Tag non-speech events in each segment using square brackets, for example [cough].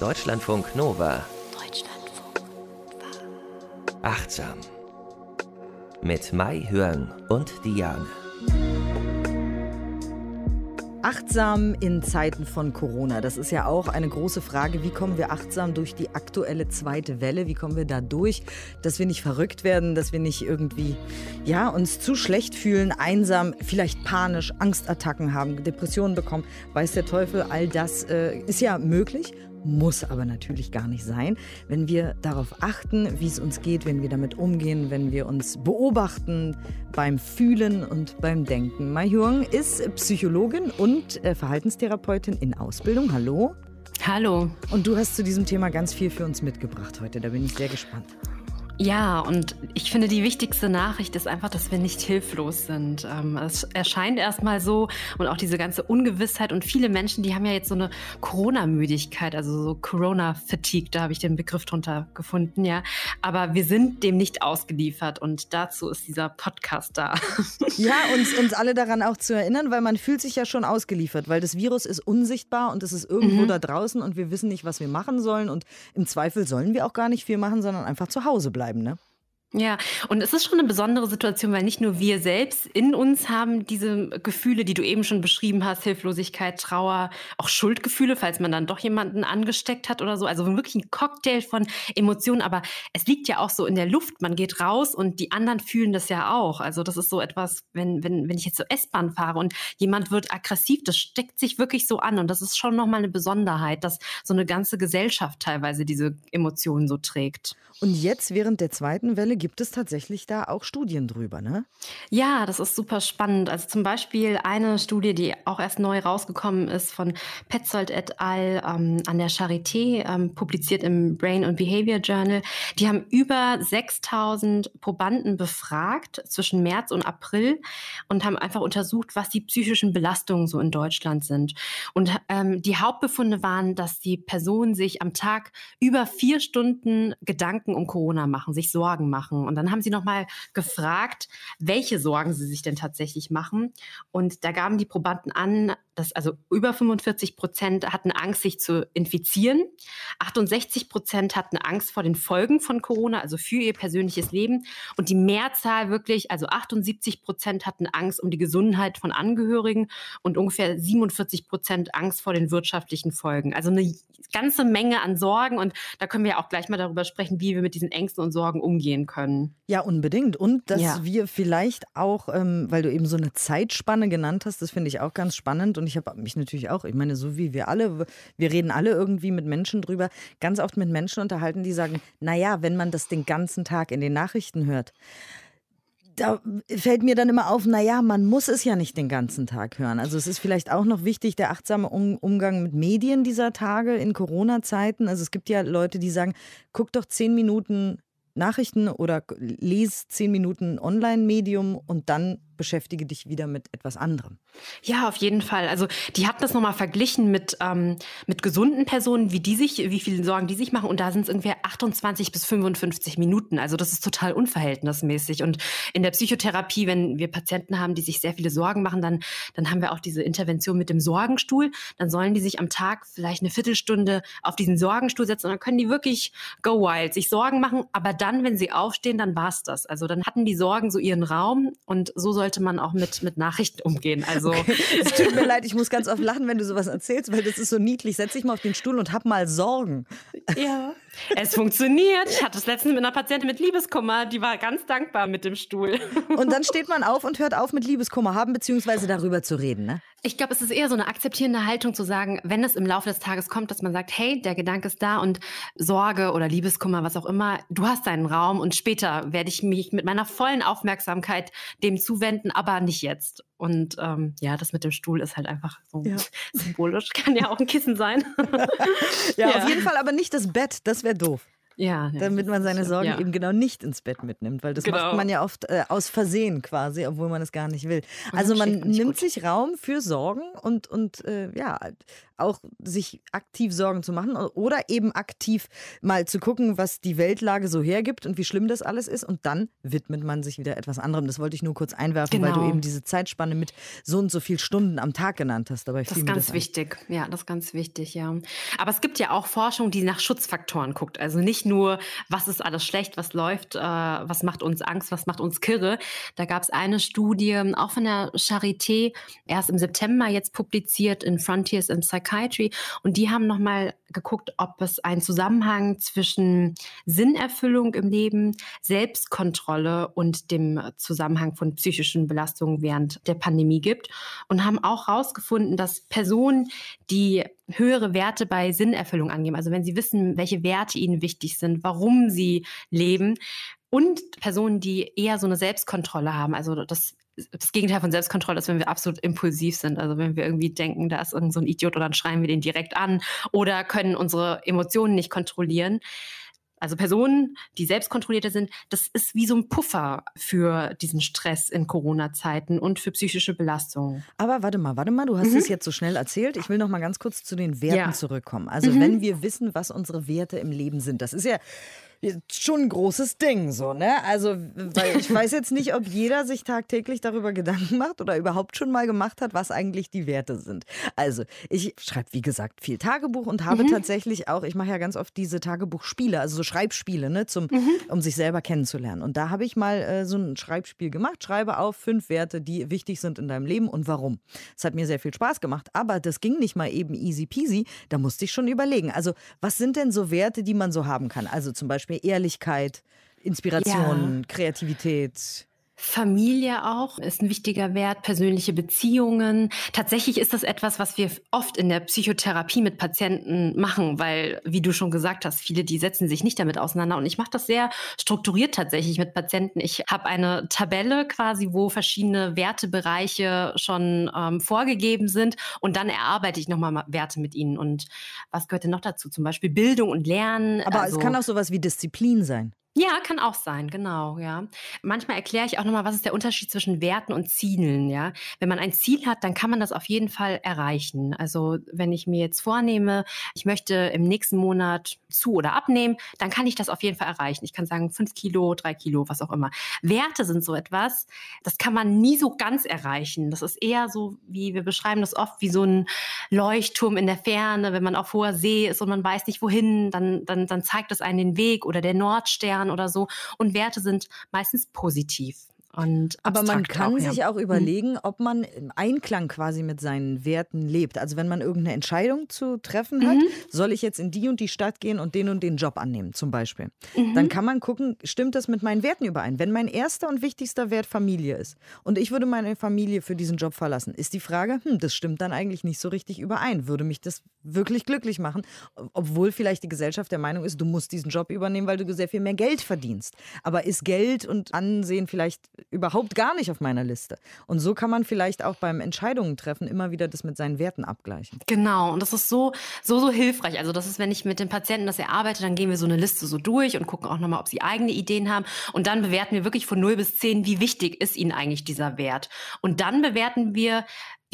Deutschlandfunk Nova. Deutschlandfunk Nova. Achtsam. Mit Mai Hörn und Diane. Achtsam in Zeiten von Corona. Das ist ja auch eine große Frage. Wie kommen wir achtsam durch die aktuelle zweite Welle? Wie kommen wir da durch, dass wir nicht verrückt werden, dass wir nicht irgendwie, ja, uns zu schlecht fühlen, einsam, vielleicht panisch, Angstattacken haben, Depressionen bekommen? Weiß der Teufel, all das äh, ist ja möglich muss aber natürlich gar nicht sein. Wenn wir darauf achten, wie es uns geht, wenn wir damit umgehen, wenn wir uns beobachten beim Fühlen und beim Denken. Mai Hyung ist Psychologin und äh, Verhaltenstherapeutin in Ausbildung. Hallo. Hallo. Und du hast zu diesem Thema ganz viel für uns mitgebracht heute. Da bin ich sehr gespannt. Ja, und ich finde, die wichtigste Nachricht ist einfach, dass wir nicht hilflos sind. Ähm, es erscheint erstmal so und auch diese ganze Ungewissheit und viele Menschen, die haben ja jetzt so eine Corona-Müdigkeit, also so Corona-Fatigue, da habe ich den Begriff drunter gefunden, ja. Aber wir sind dem nicht ausgeliefert und dazu ist dieser Podcast da. [laughs] Ja, uns, uns alle daran auch zu erinnern, weil man fühlt sich ja schon ausgeliefert, weil das Virus ist unsichtbar und es ist irgendwo mhm. da draußen und wir wissen nicht, was wir machen sollen und im Zweifel sollen wir auch gar nicht viel machen, sondern einfach zu Hause bleiben bleiben, ne? Ja, und es ist schon eine besondere Situation, weil nicht nur wir selbst in uns haben diese Gefühle, die du eben schon beschrieben hast, Hilflosigkeit, Trauer, auch Schuldgefühle, falls man dann doch jemanden angesteckt hat oder so. Also wirklich ein Cocktail von Emotionen, aber es liegt ja auch so in der Luft. Man geht raus und die anderen fühlen das ja auch. Also das ist so etwas, wenn, wenn, wenn ich jetzt zur S-Bahn fahre und jemand wird aggressiv, das steckt sich wirklich so an. Und das ist schon nochmal eine Besonderheit, dass so eine ganze Gesellschaft teilweise diese Emotionen so trägt. Und jetzt während der zweiten Welle gibt es tatsächlich da auch Studien drüber, ne? Ja, das ist super spannend. Also zum Beispiel eine Studie, die auch erst neu rausgekommen ist von Petzold et al. Ähm, an der Charité, ähm, publiziert im Brain and Behavior Journal. Die haben über 6000 Probanden befragt zwischen März und April und haben einfach untersucht, was die psychischen Belastungen so in Deutschland sind. Und ähm, die Hauptbefunde waren, dass die Personen sich am Tag über vier Stunden Gedanken um Corona machen, sich Sorgen machen. Und dann haben sie nochmal gefragt, welche Sorgen sie sich denn tatsächlich machen. Und da gaben die Probanden an, dass also über 45 Prozent hatten Angst, sich zu infizieren. 68 Prozent hatten Angst vor den Folgen von Corona, also für ihr persönliches Leben. Und die Mehrzahl wirklich, also 78 Prozent hatten Angst um die Gesundheit von Angehörigen und ungefähr 47 Prozent Angst vor den wirtschaftlichen Folgen. Also eine ganze Menge an Sorgen. Und da können wir auch gleich mal darüber sprechen, wie wir mit diesen Ängsten und Sorgen umgehen können. Ja, unbedingt. Und dass ja. wir vielleicht auch, ähm, weil du eben so eine Zeitspanne genannt hast, das finde ich auch ganz spannend. Und ich habe mich natürlich auch, ich meine, so wie wir alle, wir reden alle irgendwie mit Menschen drüber, ganz oft mit Menschen unterhalten, die sagen, naja, wenn man das den ganzen Tag in den Nachrichten hört, da fällt mir dann immer auf, naja, man muss es ja nicht den ganzen Tag hören. Also es ist vielleicht auch noch wichtig, der achtsame Umgang mit Medien dieser Tage in Corona-Zeiten. Also es gibt ja Leute, die sagen, guck doch zehn Minuten Nachrichten oder lese zehn Minuten Online-Medium und dann beschäftige dich wieder mit etwas anderem. Ja, auf jeden Fall. Also die hat das nochmal verglichen mit, ähm, mit gesunden Personen, wie die sich, wie viele Sorgen die sich machen. Und da sind es ungefähr 28 bis 55 Minuten. Also das ist total unverhältnismäßig. Und in der Psychotherapie, wenn wir Patienten haben, die sich sehr viele Sorgen machen, dann, dann haben wir auch diese Intervention mit dem Sorgenstuhl. Dann sollen die sich am Tag vielleicht eine Viertelstunde auf diesen Sorgenstuhl setzen und dann können die wirklich go wild, sich Sorgen machen. Aber dann, wenn sie aufstehen, dann war's das. Also dann hatten die Sorgen so ihren Raum und so soll sollte man auch mit, mit Nachrichten umgehen. Also okay. es tut mir leid, ich muss ganz oft lachen, wenn du sowas erzählst, weil das ist so niedlich. Setz dich mal auf den Stuhl und hab mal Sorgen. Ja. Es funktioniert. Ich hatte es letztens mit einer Patientin mit Liebeskummer, die war ganz dankbar mit dem Stuhl. Und dann steht man auf und hört auf mit Liebeskummer haben, beziehungsweise darüber zu reden, ne? Ich glaube, es ist eher so eine akzeptierende Haltung zu sagen, wenn es im Laufe des Tages kommt, dass man sagt, hey, der Gedanke ist da und Sorge oder Liebeskummer, was auch immer, du hast deinen Raum und später werde ich mich mit meiner vollen Aufmerksamkeit dem zuwenden, aber nicht jetzt. Und ähm, ja, das mit dem Stuhl ist halt einfach so ja. [laughs] symbolisch, kann ja auch ein Kissen sein. [laughs] ja, ja, auf jeden Fall aber nicht das Bett, das wäre doof. Ja, ja, damit man seine Sorgen ja. eben genau nicht ins Bett mitnimmt, weil das genau. macht man ja oft äh, aus Versehen quasi, obwohl man es gar nicht will. Also man nimmt gut. sich Raum für Sorgen und, und äh, ja, auch sich aktiv Sorgen zu machen oder eben aktiv mal zu gucken, was die Weltlage so hergibt und wie schlimm das alles ist. Und dann widmet man sich wieder etwas anderem. Das wollte ich nur kurz einwerfen, genau. weil du genau. eben diese Zeitspanne mit so und so viel Stunden am Tag genannt hast. Dabei das ist ganz das wichtig. Ja, das ist ganz wichtig, ja. Aber es gibt ja auch Forschung, die nach Schutzfaktoren guckt. Also nicht nur, was ist alles schlecht, was läuft, äh, was macht uns Angst, was macht uns kirre. Da gab es eine Studie, auch von der Charité, erst im September jetzt publiziert in Frontiers in Psychiatry. Und die haben nochmal geguckt, ob es einen Zusammenhang zwischen Sinnerfüllung im Leben, Selbstkontrolle und dem Zusammenhang von psychischen Belastungen während der Pandemie gibt. Und haben auch herausgefunden, dass Personen, die höhere Werte bei Sinnerfüllung angeben, also wenn sie wissen, welche Werte ihnen wichtig sind, warum sie leben, und Personen, die eher so eine Selbstkontrolle haben, also das das Gegenteil von Selbstkontrolle ist, wenn wir absolut impulsiv sind. Also wenn wir irgendwie denken, da ist irgend so ein Idiot oder dann schreien wir den direkt an oder können unsere Emotionen nicht kontrollieren. Also Personen, die selbstkontrollierter sind, das ist wie so ein Puffer für diesen Stress in Corona-Zeiten und für psychische Belastungen. Aber warte mal, warte mal, du hast mhm. es jetzt so schnell erzählt. Ich will noch mal ganz kurz zu den Werten ja. zurückkommen. Also mhm. wenn wir wissen, was unsere Werte im Leben sind, das ist ja schon ein großes Ding, so, ne? Also, weil ich weiß jetzt nicht, ob jeder sich tagtäglich darüber Gedanken macht oder überhaupt schon mal gemacht hat, was eigentlich die Werte sind. Also, ich schreibe, wie gesagt, viel Tagebuch und habe mhm. tatsächlich auch, ich mache ja ganz oft diese Tagebuchspiele, also so Schreibspiele, ne, zum, mhm. um sich selber kennenzulernen. Und da habe ich mal äh, so ein Schreibspiel gemacht. Schreibe auf fünf Werte, die wichtig sind in deinem Leben und warum. Es hat mir sehr viel Spaß gemacht, aber das ging nicht mal eben easy peasy. Da musste ich schon überlegen. Also, was sind denn so Werte, die man so haben kann? Also zum Beispiel Ehrlichkeit, Inspiration, ja. Kreativität. Familie auch ist ein wichtiger Wert, persönliche Beziehungen. Tatsächlich ist das etwas, was wir oft in der Psychotherapie mit Patienten machen, weil, wie du schon gesagt hast, viele, die setzen sich nicht damit auseinander. Und ich mache das sehr strukturiert tatsächlich mit Patienten. Ich habe eine Tabelle quasi, wo verschiedene Wertebereiche schon ähm, vorgegeben sind und dann erarbeite ich nochmal Werte mit ihnen. Und was gehört denn noch dazu? Zum Beispiel Bildung und Lernen. Aber also, es kann auch sowas wie Disziplin sein. Ja, kann auch sein, genau, ja. Manchmal erkläre ich auch nochmal, was ist der Unterschied zwischen Werten und Zielen, ja. Wenn man ein Ziel hat, dann kann man das auf jeden Fall erreichen. Also wenn ich mir jetzt vornehme, ich möchte im nächsten Monat zu oder abnehmen, dann kann ich das auf jeden Fall erreichen. Ich kann sagen, fünf Kilo, drei Kilo, was auch immer. Werte sind so etwas, das kann man nie so ganz erreichen. Das ist eher so, wie wir beschreiben das oft, wie so ein Leuchtturm in der Ferne. Wenn man auf hoher See ist und man weiß nicht wohin, dann, dann, dann zeigt das einen den Weg oder der Nordstern Jahren oder so. Und Werte sind meistens positiv. Und Aber man kann auch, sich ja. auch mhm. überlegen, ob man im Einklang quasi mit seinen Werten lebt. Also wenn man irgendeine Entscheidung zu treffen hat, mhm. soll ich jetzt in die und die Stadt gehen und den und den Job annehmen, zum Beispiel. Mhm. Dann kann man gucken, stimmt das mit meinen Werten überein? Wenn mein erster und wichtigster Wert Familie ist und ich würde meine Familie für diesen Job verlassen, ist die Frage, hm, das stimmt dann eigentlich nicht so richtig überein. Würde mich das wirklich glücklich machen? Obwohl vielleicht die Gesellschaft der Meinung ist, du musst diesen Job übernehmen, weil du sehr viel mehr Geld verdienst. Aber ist Geld und Ansehen vielleicht überhaupt gar nicht auf meiner Liste. Und so kann man vielleicht auch beim Entscheidungen treffen immer wieder das mit seinen Werten abgleichen. Genau, und das ist so, so, so hilfreich. Also das ist, wenn ich mit den Patienten das erarbeite, dann gehen wir so eine Liste so durch und gucken auch nochmal, ob sie eigene Ideen haben. Und dann bewerten wir wirklich von 0 bis 10, wie wichtig ist ihnen eigentlich dieser Wert. Und dann bewerten wir,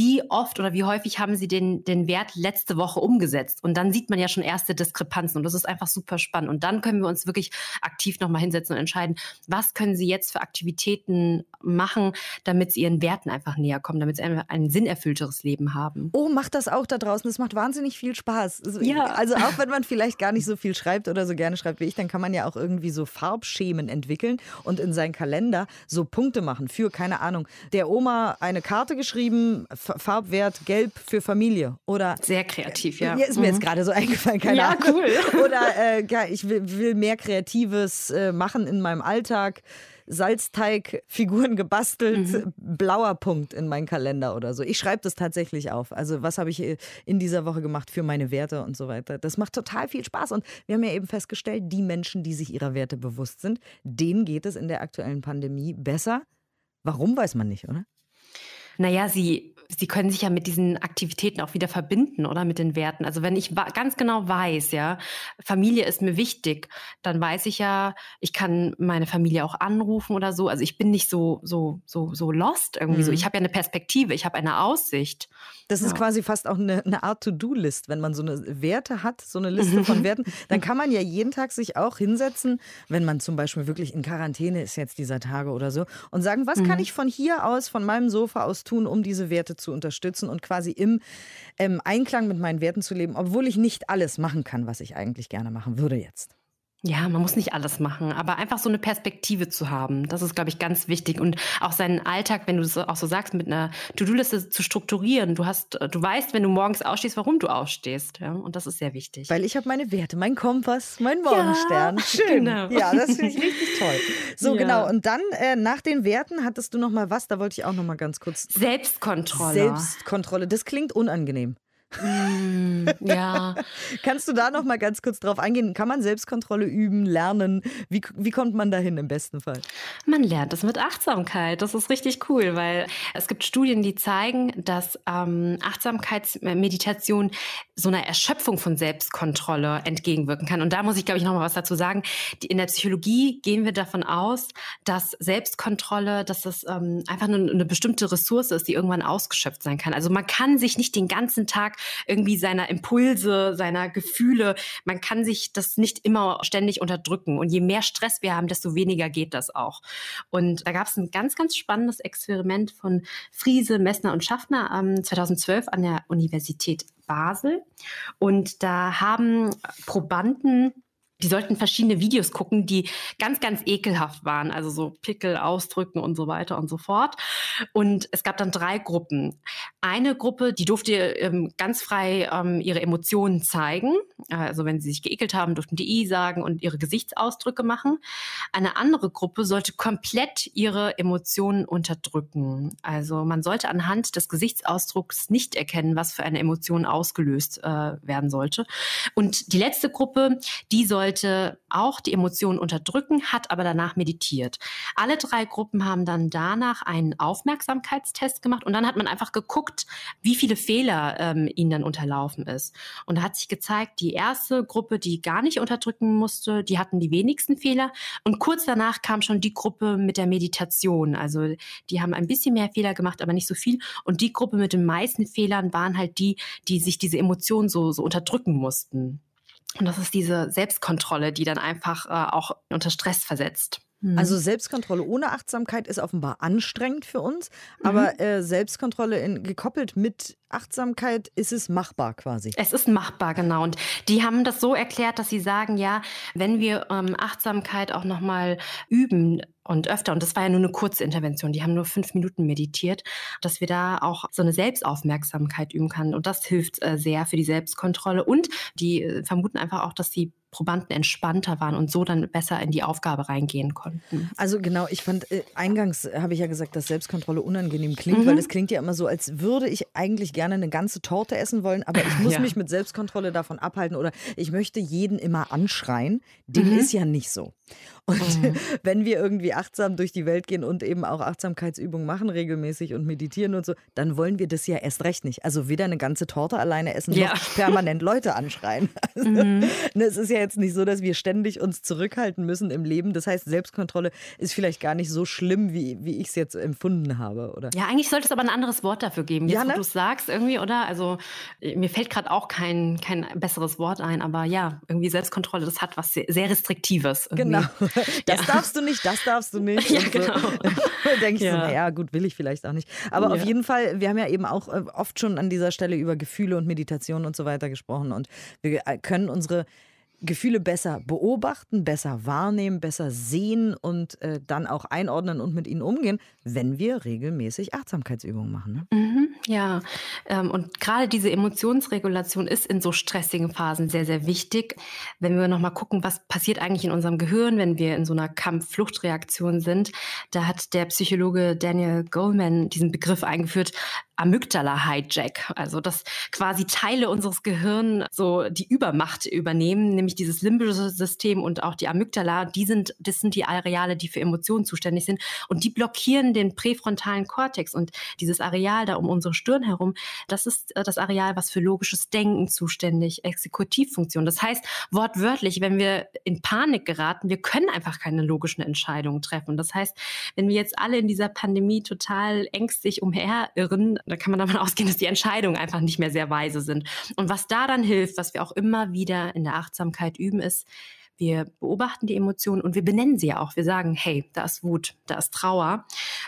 wie oft oder wie häufig haben Sie den, den Wert letzte Woche umgesetzt? Und dann sieht man ja schon erste Diskrepanzen und das ist einfach super spannend. Und dann können wir uns wirklich aktiv nochmal hinsetzen und entscheiden, was können Sie jetzt für Aktivitäten machen, damit Sie Ihren Werten einfach näher kommen, damit Sie ein, ein sinnerfüllteres Leben haben. Oh, macht das auch da draußen. Das macht wahnsinnig viel Spaß. Also, ja. also auch wenn man vielleicht gar nicht so viel schreibt oder so gerne schreibt wie ich, dann kann man ja auch irgendwie so Farbschemen entwickeln und in seinen Kalender so Punkte machen für, keine Ahnung, der Oma eine Karte geschrieben, Farbwert gelb für Familie oder sehr kreativ, ja. Mir ist mir mhm. jetzt gerade so eingefallen, keine ja, Ahnung. Cool. [laughs] Oder äh, ich will, will, mehr Kreatives äh, machen in meinem Alltag. Salzteigfiguren gebastelt, mhm. blauer Punkt in meinen Kalender oder so. Ich schreibe das tatsächlich auf. Also was habe ich äh, in dieser Woche gemacht für meine Werte und so weiter. Das macht total viel Spaß und wir haben ja eben festgestellt, die Menschen, die sich ihrer Werte bewusst sind, denen geht es in der aktuellen Pandemie besser. Warum weiß man nicht, oder? Naja, sie sie können sich ja mit diesen Aktivitäten auch wieder verbinden, oder mit den Werten. Also wenn ich ganz genau weiß, ja, Familie ist mir wichtig, dann weiß ich ja, ich kann meine Familie auch anrufen oder so. Also ich bin nicht so so so so lost irgendwie mhm. so. Ich habe ja eine Perspektive, ich habe eine Aussicht. Das ist quasi fast auch eine, eine Art To-Do-List, wenn man so eine Werte hat, so eine Liste von [laughs] Werten, dann kann man ja jeden Tag sich auch hinsetzen, wenn man zum Beispiel wirklich in Quarantäne ist jetzt dieser Tage oder so, und sagen, was mhm. kann ich von hier aus, von meinem Sofa aus tun, um diese Werte zu unterstützen und quasi im ähm, Einklang mit meinen Werten zu leben, obwohl ich nicht alles machen kann, was ich eigentlich gerne machen würde jetzt. Ja, man muss nicht alles machen, aber einfach so eine Perspektive zu haben, das ist, glaube ich, ganz wichtig. Und auch seinen Alltag, wenn du es auch so sagst, mit einer To-Do-Liste zu strukturieren. Du hast, du weißt, wenn du morgens ausstehst, warum du ausstehst. Ja? Und das ist sehr wichtig. Weil ich habe meine Werte, mein Kompass, mein Morgenstern. Ja, Schön. Genau. Ja, das finde ich richtig toll. [laughs] So, ja. genau. Und dann äh, nach den Werten hattest du noch mal was, da wollte ich auch noch mal ganz kurz. Selbstkontrolle. Selbstkontrolle. Das klingt unangenehm. Mm, ja. [laughs] Kannst du da noch mal ganz kurz drauf eingehen? Kann man Selbstkontrolle üben, lernen? Wie, wie kommt man dahin im besten Fall? Man lernt es mit Achtsamkeit. Das ist richtig cool, weil es gibt Studien, die zeigen, dass ähm, Achtsamkeitsmeditation so einer Erschöpfung von Selbstkontrolle entgegenwirken kann. Und da muss ich, glaube ich, noch mal was dazu sagen. in der Psychologie gehen wir davon aus, dass Selbstkontrolle, dass das ähm, einfach eine, eine bestimmte Ressource ist, die irgendwann ausgeschöpft sein kann. Also man kann sich nicht den ganzen Tag irgendwie seiner Impulse, seiner Gefühle. Man kann sich das nicht immer ständig unterdrücken. Und je mehr Stress wir haben, desto weniger geht das auch. Und da gab es ein ganz, ganz spannendes Experiment von Friese, Messner und Schaffner ähm, 2012 an der Universität Basel. Und da haben Probanden die sollten verschiedene Videos gucken, die ganz, ganz ekelhaft waren, also so Pickel ausdrücken und so weiter und so fort. Und es gab dann drei Gruppen. Eine Gruppe, die durfte ähm, ganz frei ähm, ihre Emotionen zeigen. Also wenn sie sich geekelt haben, durften die I sagen und ihre Gesichtsausdrücke machen. Eine andere Gruppe sollte komplett ihre Emotionen unterdrücken. Also man sollte anhand des Gesichtsausdrucks nicht erkennen, was für eine Emotion ausgelöst äh, werden sollte. Und die letzte Gruppe, die sollte auch die Emotionen unterdrücken, hat aber danach meditiert. Alle drei Gruppen haben dann danach einen Aufmerksamkeitstest gemacht und dann hat man einfach geguckt, wie viele Fehler ähm, ihnen dann unterlaufen ist. Und da hat sich gezeigt, die erste Gruppe, die gar nicht unterdrücken musste, die hatten die wenigsten Fehler. Und kurz danach kam schon die Gruppe mit der Meditation. Also die haben ein bisschen mehr Fehler gemacht, aber nicht so viel. Und die Gruppe mit den meisten Fehlern waren halt die, die sich diese Emotionen so, so unterdrücken mussten. Und das ist diese Selbstkontrolle, die dann einfach äh, auch unter Stress versetzt. Mhm. Also Selbstkontrolle ohne Achtsamkeit ist offenbar anstrengend für uns, aber mhm. äh, Selbstkontrolle in, gekoppelt mit Achtsamkeit ist es machbar quasi. Es ist machbar, genau. Und die haben das so erklärt, dass sie sagen, ja, wenn wir ähm, Achtsamkeit auch nochmal üben, und öfter, und das war ja nur eine kurze Intervention, die haben nur fünf Minuten meditiert, dass wir da auch so eine Selbstaufmerksamkeit üben können. Und das hilft äh, sehr für die Selbstkontrolle. Und die äh, vermuten einfach auch, dass die Probanden entspannter waren und so dann besser in die Aufgabe reingehen konnten. Also genau, ich fand, äh, eingangs habe ich ja gesagt, dass Selbstkontrolle unangenehm klingt, mhm. weil es klingt ja immer so, als würde ich eigentlich gerne eine ganze Torte essen wollen, aber ich [laughs] muss ja. mich mit Selbstkontrolle davon abhalten oder ich möchte jeden immer anschreien. Dem mhm. ist ja nicht so. Und mhm. [laughs] wenn wir irgendwie achtsam durch die Welt gehen und eben auch Achtsamkeitsübungen machen regelmäßig und meditieren und so, dann wollen wir das ja erst recht nicht. Also weder eine ganze Torte alleine essen, ja. noch [laughs] permanent Leute anschreien. Also, mhm. Ne, es ist ja jetzt nicht so, dass wir ständig uns zurückhalten müssen im Leben. Das heißt, Selbstkontrolle ist vielleicht gar nicht so schlimm, wie, wie ich es jetzt empfunden habe, oder? Ja, eigentlich sollte es aber ein anderes Wort dafür geben, jetzt, ja, ne? du es sagst irgendwie, oder? Also mir fällt gerade auch kein, kein besseres Wort ein, aber ja, irgendwie Selbstkontrolle, das hat was sehr, sehr Restriktives. Irgendwie. Genau. [laughs] Das ja. darfst du nicht, das darfst du nicht. Ja, genau. [laughs] so. denke ich ja. so, naja, gut, will ich vielleicht auch nicht. Aber ja. auf jeden Fall, wir haben ja eben auch äh, oft schon an dieser Stelle über Gefühle und Meditation und so weiter gesprochen und wir äh, können unsere Gefühle besser beobachten, besser wahrnehmen, besser sehen und äh, dann auch einordnen und mit ihnen umgehen, wenn wir regelmäßig Achtsamkeitsübungen machen. Ne? Mhm, ja, ähm, und gerade diese Emotionsregulation ist in so stressigen Phasen sehr, sehr wichtig. Wenn wir nochmal gucken, was passiert eigentlich in unserem Gehirn, wenn wir in so einer Kampf-Flucht-Reaktion sind, da hat der Psychologe Daniel Goleman diesen Begriff eingeführt, Amygdala-Hijack, also dass quasi Teile unseres Gehirns so die Übermacht übernehmen, nämlich dieses limbische System und auch die Amygdala, die sind, das sind die Areale, die für Emotionen zuständig sind und die blockieren den präfrontalen Kortex und dieses Areal da um unsere Stirn herum, das ist äh, das Areal, was für logisches Denken zuständig, Exekutivfunktion. Das heißt, wortwörtlich, wenn wir in Panik geraten, wir können einfach keine logischen Entscheidungen treffen. Das heißt, wenn wir jetzt alle in dieser Pandemie total ängstlich umherirren, da kann man davon [laughs] ausgehen, dass die Entscheidungen einfach nicht mehr sehr weise sind. Und was da dann hilft, was wir auch immer wieder in der Achtsamkeit üben, ist, wir beobachten die Emotionen und wir benennen sie ja auch. Wir sagen, hey, da ist Wut, da ist Trauer.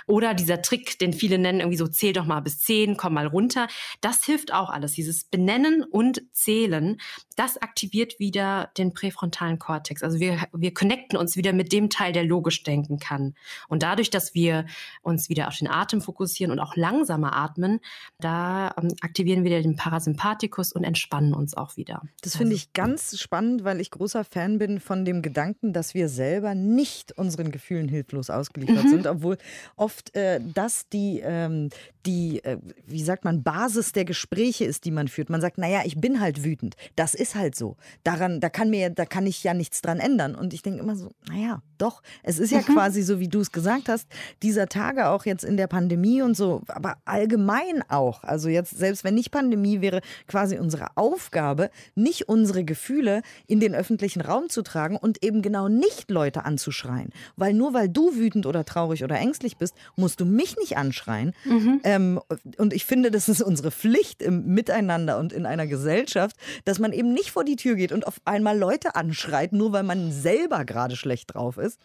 Oder dieser Trick, den viele nennen, irgendwie so, zähl doch mal bis zehn, komm mal runter. Das hilft auch alles. Dieses Benennen und Zählen, das aktiviert wieder den präfrontalen Kortex. Also wir, wir connecten uns wieder mit dem Teil, der logisch denken kann. Und dadurch, dass wir uns wieder auf den Atem fokussieren und auch langsamer atmen, da ähm, aktivieren wir den Parasympathikus und entspannen uns auch wieder. Das finde also, ich ganz spannend, weil ich großer Fan bin von dem Gedanken, dass wir selber nicht unseren Gefühlen hilflos ausgeliefert mhm. sind, obwohl oft äh, das die, ähm, die äh, wie sagt man, Basis der Gespräche ist, die man führt. Man sagt, naja, ich bin halt wütend. Das ist halt so. Daran, da kann mir, da kann ich ja nichts dran ändern. Und ich denke immer so, naja, doch. Es ist ja mhm. quasi so, wie du es gesagt hast, dieser Tage auch jetzt in der Pandemie und so, aber allgemein auch. Also jetzt, selbst wenn nicht Pandemie wäre, quasi unsere Aufgabe, nicht unsere Gefühle in den öffentlichen Raum zu tragen und eben genau nicht Leute anzuschreien. Weil nur weil du wütend oder traurig oder ängstlich bist, musst du mich nicht anschreien. Mhm. Ähm, und ich finde, das ist unsere Pflicht im Miteinander und in einer Gesellschaft, dass man eben nicht vor die Tür geht und auf einmal Leute anschreit, nur weil man selber gerade schlecht drauf ist.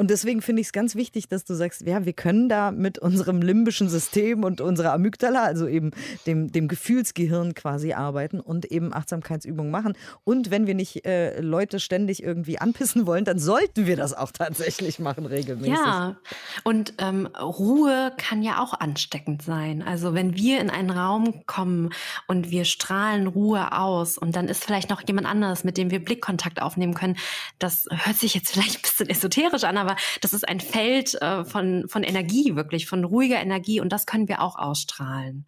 Und deswegen finde ich es ganz wichtig, dass du sagst, ja, wir können da mit unserem limbischen System und unserer Amygdala, also eben dem, dem Gefühlsgehirn quasi arbeiten und eben Achtsamkeitsübungen machen. Und wenn wir nicht äh, Leute ständig irgendwie anpissen wollen, dann sollten wir das auch tatsächlich machen, regelmäßig. Ja, und ähm, Ruhe kann ja auch ansteckend sein. Also wenn wir in einen Raum kommen und wir strahlen Ruhe aus und dann ist vielleicht noch jemand anderes, mit dem wir Blickkontakt aufnehmen können, das hört sich jetzt vielleicht ein bisschen esoterisch an, aber aber das ist ein Feld äh, von, von Energie, wirklich, von ruhiger Energie und das können wir auch ausstrahlen.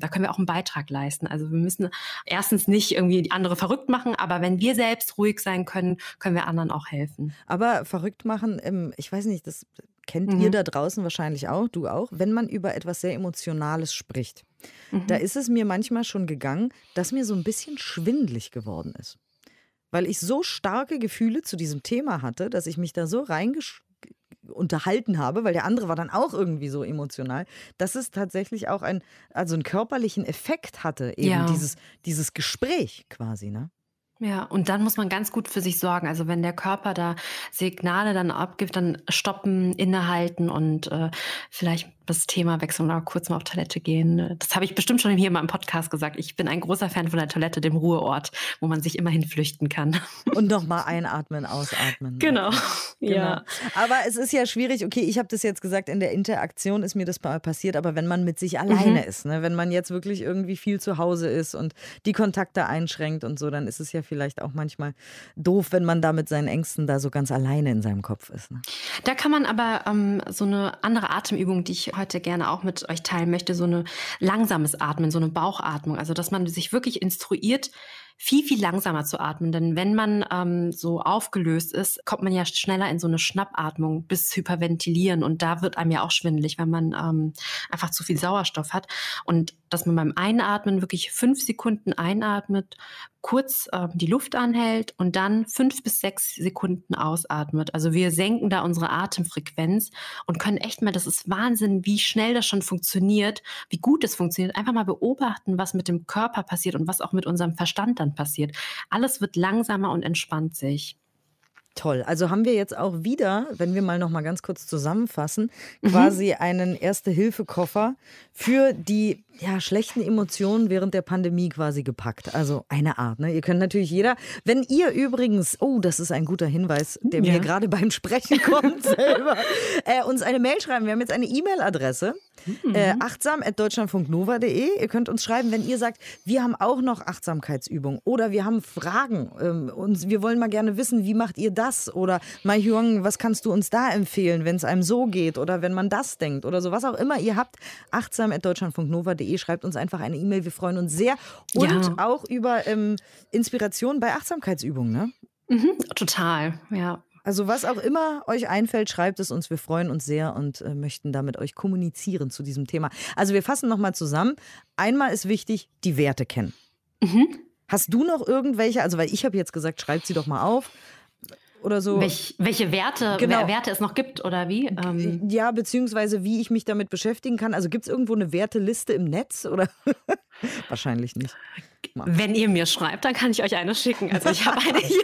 Da können wir auch einen Beitrag leisten. Also wir müssen erstens nicht irgendwie andere verrückt machen, aber wenn wir selbst ruhig sein können, können wir anderen auch helfen. Aber verrückt machen, ähm, ich weiß nicht, das kennt mhm. ihr da draußen wahrscheinlich auch, du auch, wenn man über etwas sehr Emotionales spricht. Mhm. Da ist es mir manchmal schon gegangen, dass mir so ein bisschen schwindlig geworden ist weil ich so starke Gefühle zu diesem Thema hatte, dass ich mich da so reingesch unterhalten habe, weil der andere war dann auch irgendwie so emotional, dass es tatsächlich auch ein, also einen körperlichen Effekt hatte, eben ja. dieses, dieses Gespräch quasi, ne? Ja, und dann muss man ganz gut für sich sorgen. Also wenn der Körper da Signale dann abgibt, dann stoppen, innehalten und äh, vielleicht das Thema wechseln oder kurz mal auf Toilette gehen. Das habe ich bestimmt schon hier mal im Podcast gesagt. Ich bin ein großer Fan von der Toilette, dem Ruheort, wo man sich immerhin flüchten kann. Und nochmal [laughs] einatmen, ausatmen. Genau. Genau. Ja. Aber es ist ja schwierig, okay, ich habe das jetzt gesagt, in der Interaktion ist mir das mal passiert, aber wenn man mit sich alleine mhm. ist, ne, wenn man jetzt wirklich irgendwie viel zu Hause ist und die Kontakte einschränkt und so, dann ist es ja vielleicht auch manchmal doof, wenn man da mit seinen Ängsten da so ganz alleine in seinem Kopf ist. Ne? Da kann man aber ähm, so eine andere Atemübung, die ich heute gerne auch mit euch teilen möchte, so eine langsames Atmen, so eine Bauchatmung. Also, dass man sich wirklich instruiert, viel, viel langsamer zu atmen. Denn wenn man ähm, so aufgelöst ist, kommt man ja schneller in so eine Schnappatmung bis Hyperventilieren. Und da wird einem ja auch schwindelig, wenn man ähm, einfach zu viel Sauerstoff hat. Und dass man beim Einatmen wirklich fünf Sekunden einatmet, kurz äh, die Luft anhält und dann fünf bis sechs Sekunden ausatmet. Also wir senken da unsere Atemfrequenz und können echt mal, das ist Wahnsinn, wie schnell das schon funktioniert, wie gut es funktioniert. Einfach mal beobachten, was mit dem Körper passiert und was auch mit unserem Verstand dann passiert. Alles wird langsamer und entspannt sich. Toll. Also haben wir jetzt auch wieder, wenn wir mal noch mal ganz kurz zusammenfassen, mhm. quasi einen Erste-Hilfe-Koffer für die ja, schlechten Emotionen während der Pandemie quasi gepackt. Also eine Art. Ne? Ihr könnt natürlich jeder, wenn ihr übrigens, oh, das ist ein guter Hinweis, der ja. mir gerade beim Sprechen kommt [laughs] selber, äh, uns eine Mail schreiben. Wir haben jetzt eine E-Mail-Adresse Mhm. Äh, achtsam at deutschlandfunknova.de. Ihr könnt uns schreiben, wenn ihr sagt, wir haben auch noch Achtsamkeitsübungen oder wir haben Fragen ähm, und wir wollen mal gerne wissen, wie macht ihr das? Oder Mai Hyung, was kannst du uns da empfehlen, wenn es einem so geht oder wenn man das denkt oder so, was auch immer ihr habt. Achtsam at deutschlandfunknova.de. Schreibt uns einfach eine E-Mail. Wir freuen uns sehr. Und ja. auch über ähm, Inspiration bei Achtsamkeitsübungen, ne? Mhm, total, ja. Also was auch immer euch einfällt, schreibt es uns. Wir freuen uns sehr und äh, möchten damit euch kommunizieren zu diesem Thema. Also wir fassen nochmal zusammen. Einmal ist wichtig, die Werte kennen. Mhm. Hast du noch irgendwelche, also weil ich habe jetzt gesagt, schreibt sie doch mal auf oder so. Welch, welche Werte, genau. Werte es noch gibt oder wie? Ähm. Ja, beziehungsweise wie ich mich damit beschäftigen kann. Also gibt es irgendwo eine Werteliste im Netz oder? [laughs] Wahrscheinlich nicht. Wenn ihr mir schreibt, dann kann ich euch eine schicken. Also ich habe eine [laughs] hier,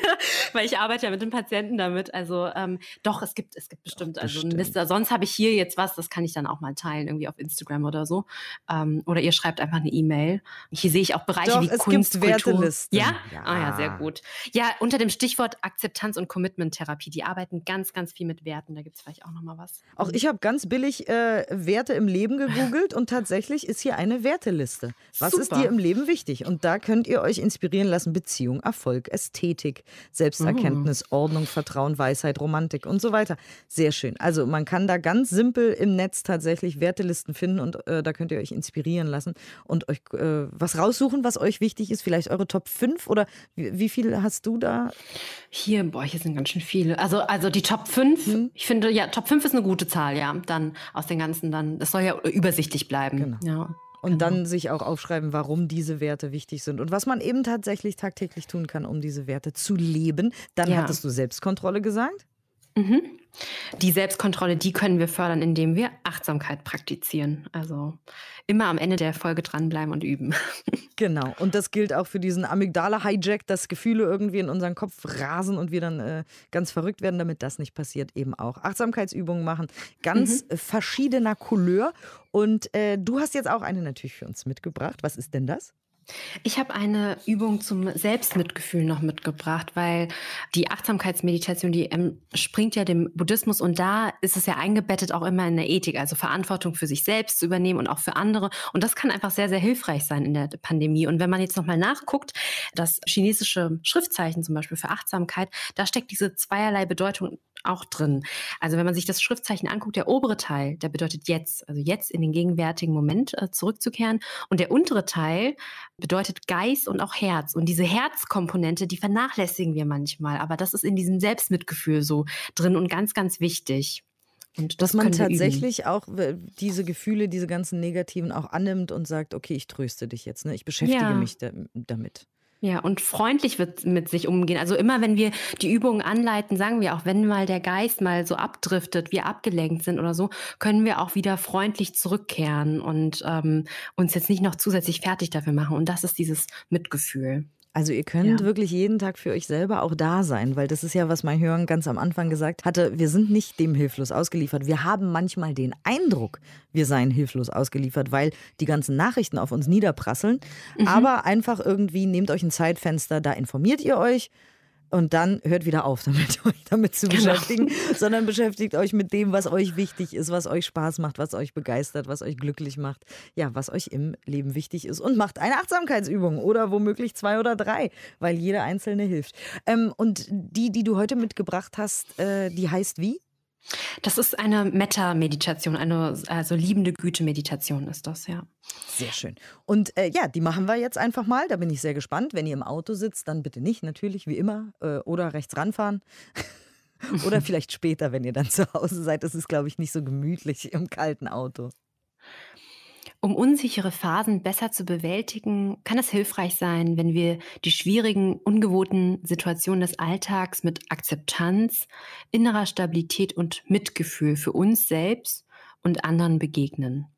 weil ich arbeite ja mit den Patienten damit. Also ähm, doch, es gibt, es gibt bestimmt, doch, also eine Liste. Sonst habe ich hier jetzt was, das kann ich dann auch mal teilen, irgendwie auf Instagram oder so. Ähm, oder ihr schreibt einfach eine E-Mail. Hier sehe ich auch Bereiche doch, wie es Kunst, gibt Wertelisten. Ja? ja? Ah ja, sehr gut. Ja, unter dem Stichwort Akzeptanz und Commitment-Therapie. Die arbeiten ganz, ganz viel mit Werten. Da gibt es vielleicht auch noch mal was. Auch ich habe ganz billig äh, Werte im Leben gegoogelt und tatsächlich ist hier eine Werteliste. Was Super. ist dir im Leben wichtig? Und da könnt ihr euch inspirieren lassen. Beziehung, Erfolg, Ästhetik, Selbsterkenntnis, oh. Ordnung, Vertrauen, Weisheit, Romantik und so weiter. Sehr schön. Also man kann da ganz simpel im Netz tatsächlich Wertelisten finden und äh, da könnt ihr euch inspirieren lassen und euch äh, was raussuchen, was euch wichtig ist. Vielleicht eure Top 5 oder wie, wie viel hast du da? Hier, boah, hier sind ganz schön viele. Also, also die Top 5, hm. ich finde, ja, Top 5 ist eine gute Zahl, ja. Dann aus den ganzen, dann, das soll ja übersichtlich bleiben. Genau. Ja. Und genau. dann sich auch aufschreiben, warum diese Werte wichtig sind und was man eben tatsächlich tagtäglich tun kann, um diese Werte zu leben. Dann ja. hattest du Selbstkontrolle gesagt. Mhm. Die Selbstkontrolle, die können wir fördern, indem wir Achtsamkeit praktizieren. Also immer am Ende der Folge dranbleiben und üben. [laughs] Genau. Und das gilt auch für diesen Amygdala-Hijack, dass Gefühle irgendwie in unseren Kopf rasen und wir dann äh, ganz verrückt werden, damit das nicht passiert, eben auch. Achtsamkeitsübungen machen, ganz mhm. verschiedener Couleur. Und äh, du hast jetzt auch eine natürlich für uns mitgebracht. Was ist denn das? Ich habe eine Übung zum Selbstmitgefühl noch mitgebracht, weil die Achtsamkeitsmeditation, die springt ja dem Buddhismus und da ist es ja eingebettet auch immer in der Ethik, also Verantwortung für sich selbst zu übernehmen und auch für andere. Und das kann einfach sehr, sehr hilfreich sein in der Pandemie. Und wenn man jetzt nochmal nachguckt, das chinesische Schriftzeichen zum Beispiel für Achtsamkeit, da steckt diese zweierlei Bedeutung auch drin. Also wenn man sich das Schriftzeichen anguckt, der obere Teil, der bedeutet jetzt, also jetzt in den gegenwärtigen Moment äh, zurückzukehren. Und der untere Teil bedeutet Geist und auch Herz. Und diese Herzkomponente, die vernachlässigen wir manchmal. Aber das ist in diesem Selbstmitgefühl so drin und ganz, ganz wichtig. Und Dass man tatsächlich auch diese Gefühle, diese ganzen negativen auch annimmt und sagt, okay, ich tröste dich jetzt, ne? ich beschäftige ja. mich damit. Ja, und freundlich wird mit sich umgehen. Also immer, wenn wir die Übungen anleiten, sagen wir auch, wenn mal der Geist mal so abdriftet, wir abgelenkt sind oder so, können wir auch wieder freundlich zurückkehren und ähm, uns jetzt nicht noch zusätzlich fertig dafür machen. Und das ist dieses Mitgefühl. Also ihr könnt ja. wirklich jeden Tag für euch selber auch da sein, weil das ist ja, was mein Hören ganz am Anfang gesagt hatte, wir sind nicht dem hilflos ausgeliefert. Wir haben manchmal den Eindruck, wir seien hilflos ausgeliefert, weil die ganzen Nachrichten auf uns niederprasseln. Mhm. Aber einfach irgendwie nehmt euch ein Zeitfenster, da informiert ihr euch und dann hört wieder auf, damit [laughs] euch damit zu genau. beschäftigen, sondern beschäftigt euch mit dem, was euch wichtig ist, was euch Spaß macht, was euch begeistert, was euch glücklich macht, ja, was euch im Leben wichtig ist und macht eine Achtsamkeitsübung oder womöglich zwei oder drei, weil jede einzelne hilft. Ähm, und die, die du heute mitgebracht hast, äh, die heißt wie? Das ist eine Metta-Meditation, eine also liebende Güte-Meditation ist das, ja. Sehr schön. Und äh, ja, die machen wir jetzt einfach mal. Da bin ich sehr gespannt. Wenn ihr im Auto sitzt, dann bitte nicht, natürlich, wie immer. Äh, oder rechts ranfahren. [laughs] oder vielleicht später, wenn ihr dann zu Hause seid. Das ist, glaube ich, nicht so gemütlich im kalten Auto. Um unsichere Phasen besser zu bewältigen, kann es hilfreich sein, wenn wir die schwierigen, ungewohnten Situationen des Alltags mit Akzeptanz, innerer Stabilität und Mitgefühl für uns selbst und anderen begegnen.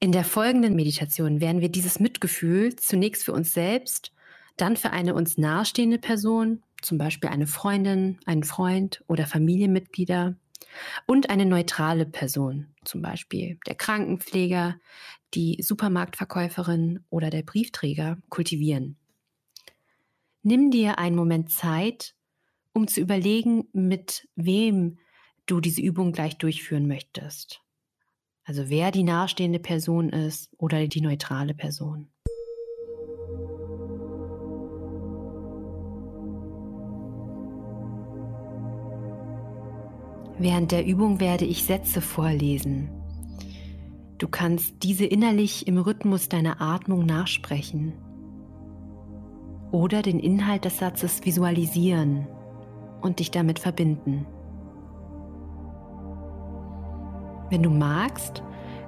In der folgenden Meditation werden wir dieses Mitgefühl zunächst für uns selbst, dann für eine uns nahestehende Person, zum Beispiel eine Freundin, einen Freund oder Familienmitglieder, und eine neutrale Person, zum Beispiel der Krankenpfleger, die Supermarktverkäuferin oder der Briefträger, kultivieren. Nimm dir einen Moment Zeit, um zu überlegen, mit wem du diese Übung gleich durchführen möchtest. Also wer die nahestehende Person ist oder die neutrale Person. Während der Übung werde ich Sätze vorlesen. Du kannst diese innerlich im Rhythmus deiner Atmung nachsprechen oder den Inhalt des Satzes visualisieren und dich damit verbinden. Wenn du magst,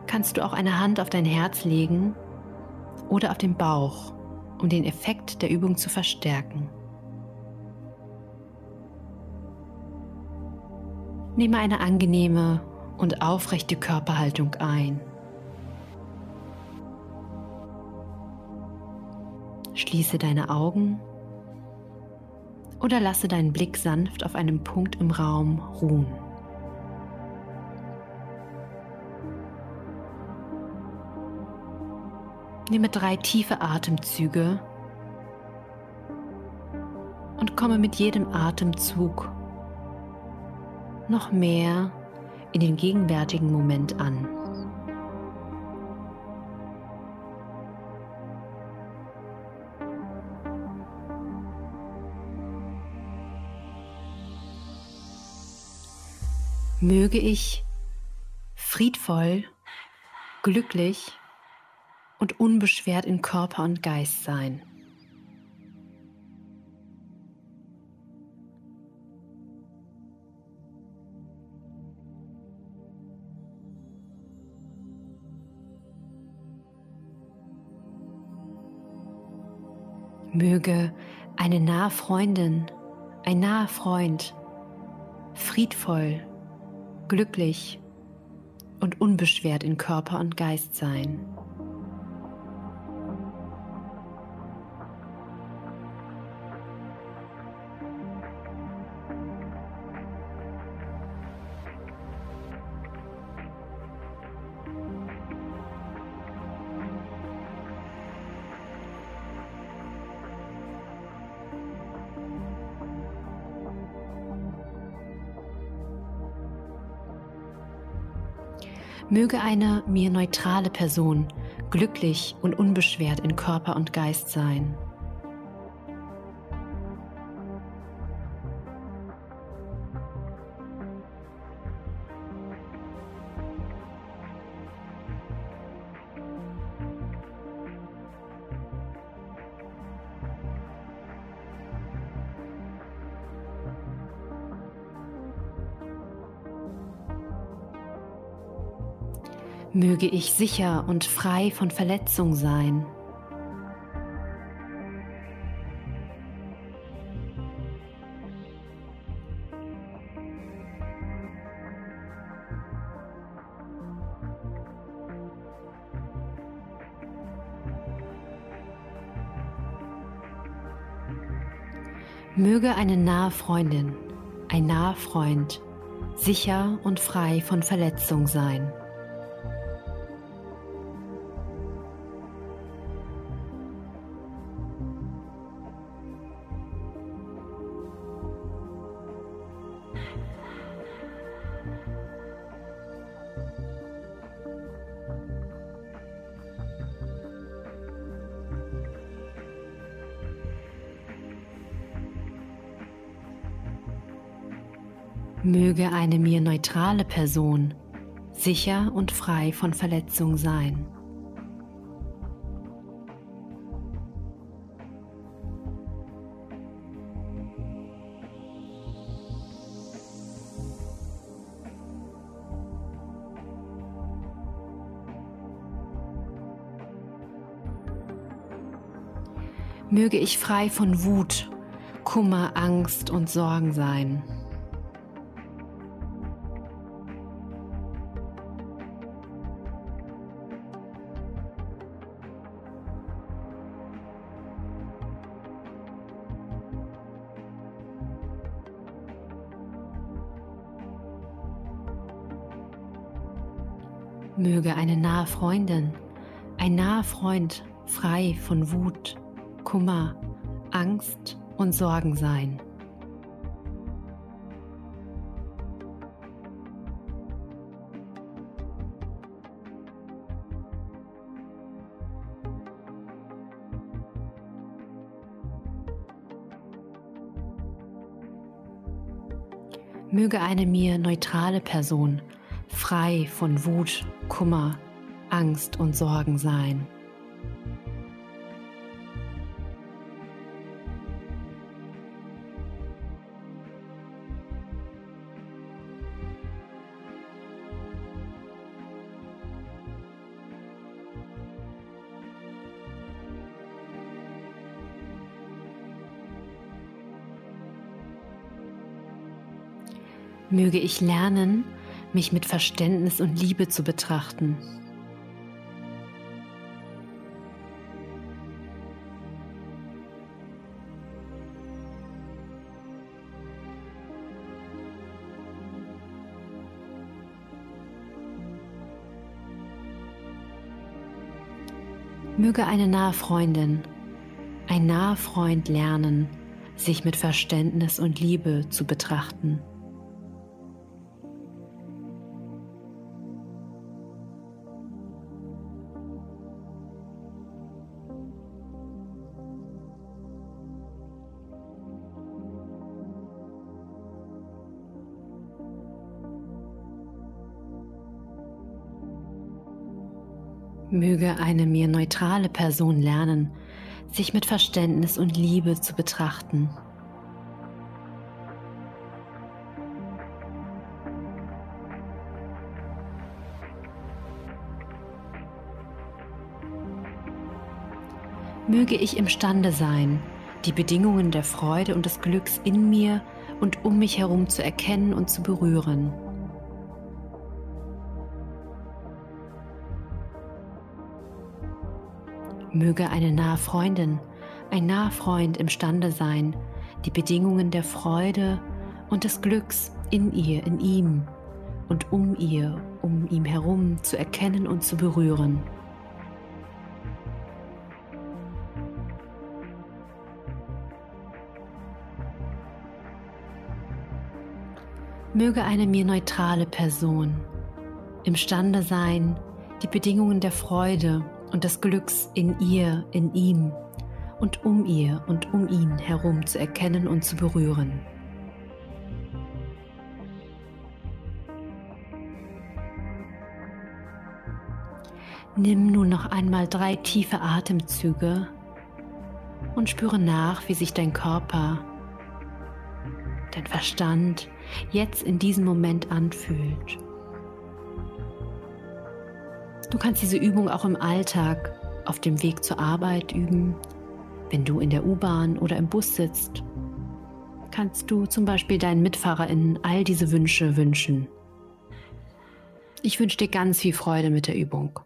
kannst du auch eine Hand auf dein Herz legen oder auf den Bauch, um den Effekt der Übung zu verstärken. Nehme eine angenehme und aufrechte Körperhaltung ein. Schließe deine Augen oder lasse deinen Blick sanft auf einem Punkt im Raum ruhen. Nehme drei tiefe Atemzüge und komme mit jedem Atemzug noch mehr in den gegenwärtigen Moment an. Möge ich friedvoll, glücklich und unbeschwert in Körper und Geist sein. Möge eine nahe Freundin, ein naher Freund friedvoll, glücklich und unbeschwert in Körper und Geist sein. Möge eine mir neutrale Person glücklich und unbeschwert in Körper und Geist sein. Möge ich sicher und frei von Verletzung sein. Möge eine nahe Freundin, ein naher Freund sicher und frei von Verletzung sein. Möge eine mir neutrale Person sicher und frei von Verletzung sein. Möge ich frei von Wut, Kummer, Angst und Sorgen sein. eine nahe Freundin, ein naher Freund frei von Wut, Kummer, Angst und Sorgen sein. Möge eine mir neutrale Person frei von Wut, Kummer, Angst und Sorgen sein. Möge ich lernen, mich mit Verständnis und Liebe zu betrachten. Möge eine nahe Freundin, ein naher Freund lernen, sich mit Verständnis und Liebe zu betrachten. Möge eine mir neutrale Person lernen, sich mit Verständnis und Liebe zu betrachten. Möge ich imstande sein, die Bedingungen der Freude und des Glücks in mir und um mich herum zu erkennen und zu berühren. Möge eine nahe Freundin, ein naher Freund imstande sein, die Bedingungen der Freude und des Glücks in ihr, in ihm und um ihr, um ihm herum zu erkennen und zu berühren. Möge eine mir neutrale Person imstande sein, die Bedingungen der Freude und des Glücks in ihr, in ihm und um ihr und um ihn herum zu erkennen und zu berühren. Nimm nun noch einmal drei tiefe Atemzüge und spüre nach, wie sich dein Körper, dein Verstand jetzt in diesem Moment anfühlt. Du kannst diese Übung auch im Alltag auf dem Weg zur Arbeit üben, wenn du in der U-Bahn oder im Bus sitzt. Kannst du zum Beispiel deinen MitfahrerInnen all diese Wünsche wünschen. Ich wünsche dir ganz viel Freude mit der Übung.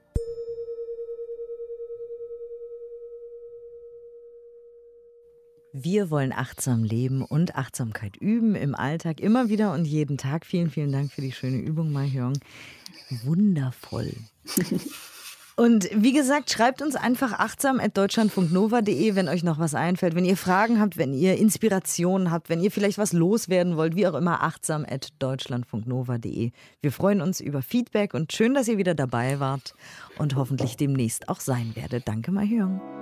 Wir wollen achtsam leben und Achtsamkeit üben im Alltag immer wieder und jeden Tag. Vielen, vielen Dank für die schöne Übung, Mahjong. Wundervoll. [laughs] Und wie gesagt, schreibt uns einfach achtsam at deutschlandfunknova.de, wenn euch noch was einfällt. Wenn ihr Fragen habt, wenn ihr Inspirationen habt, wenn ihr vielleicht was loswerden wollt, wie auch immer, achtsam at deutschlandfunknova.de. Wir freuen uns über Feedback und schön, dass ihr wieder dabei wart und hoffentlich demnächst auch sein werdet. Danke, Mahjong.